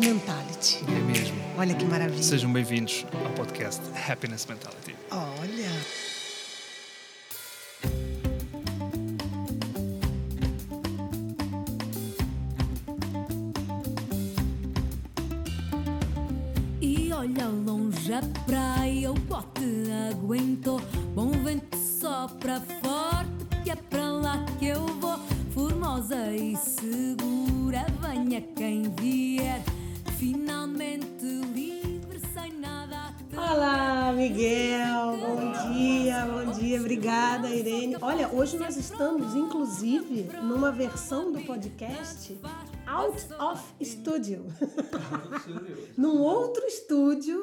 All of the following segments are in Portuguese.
Mentality. É mesmo. Olha que maravilha. Sejam bem-vindos ao podcast Happiness Mentality. Olha. E olha longe a praia, o bote aguentou. Bom vento sopra forte, que é para lá que eu vou. Formosa e segura, venha quem vier. Miguel. Bom dia, bom dia. Obrigada, Irene. Olha, hoje nós estamos, inclusive, numa versão do podcast Out of Studio. Num outro estúdio,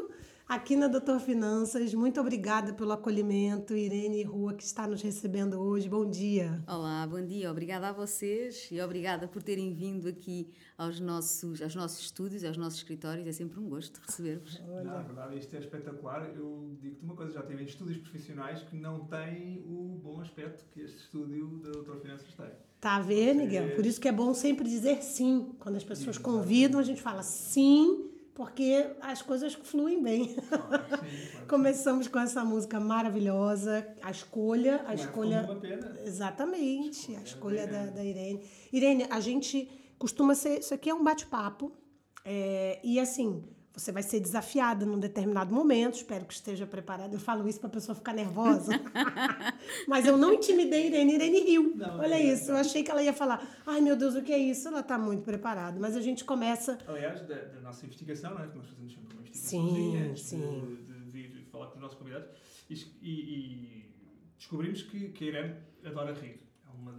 aqui na Doutor Finanças. Muito obrigada pelo acolhimento, Irene Rua, que está nos recebendo hoje. Bom dia. Olá, bom dia. Obrigada a vocês e obrigada por terem vindo aqui aos nossos, aos nossos estúdios, aos nossos escritórios. É sempre um gosto receber-vos. Na verdade, isto é espetacular. Eu digo-te uma coisa: já tive estúdios profissionais que não têm o bom aspecto que este estúdio da Doutor Finanças tem. Tá a ver, Miguel? Por isso que é bom sempre dizer sim. Quando as pessoas convidam, a gente fala sim, porque as coisas fluem bem. Começamos com essa música maravilhosa, a escolha, a é escolha. como uma pena. Exatamente, a escolha da, da Irene. Irene, a gente costuma ser. Isso aqui é um bate-papo. é, e assim, você vai ser desafiada num determinado momento. Espero que esteja preparada. Eu falo isso para a pessoa ficar nervosa. Mas eu não intimidei Irene. Irene riu. Não, Olha é, isso. Eu achei que ela ia falar: ai meu Deus, o que é isso? Ela está muito preparada. Mas a gente começa. Aliás, da, da nossa investigação, não é? que nós fazemos sempre uma Sim, investigação antes sim. De, de vir falar com os nossos convidados e, e- e descobrimos que, que a Irene adora rir. É uma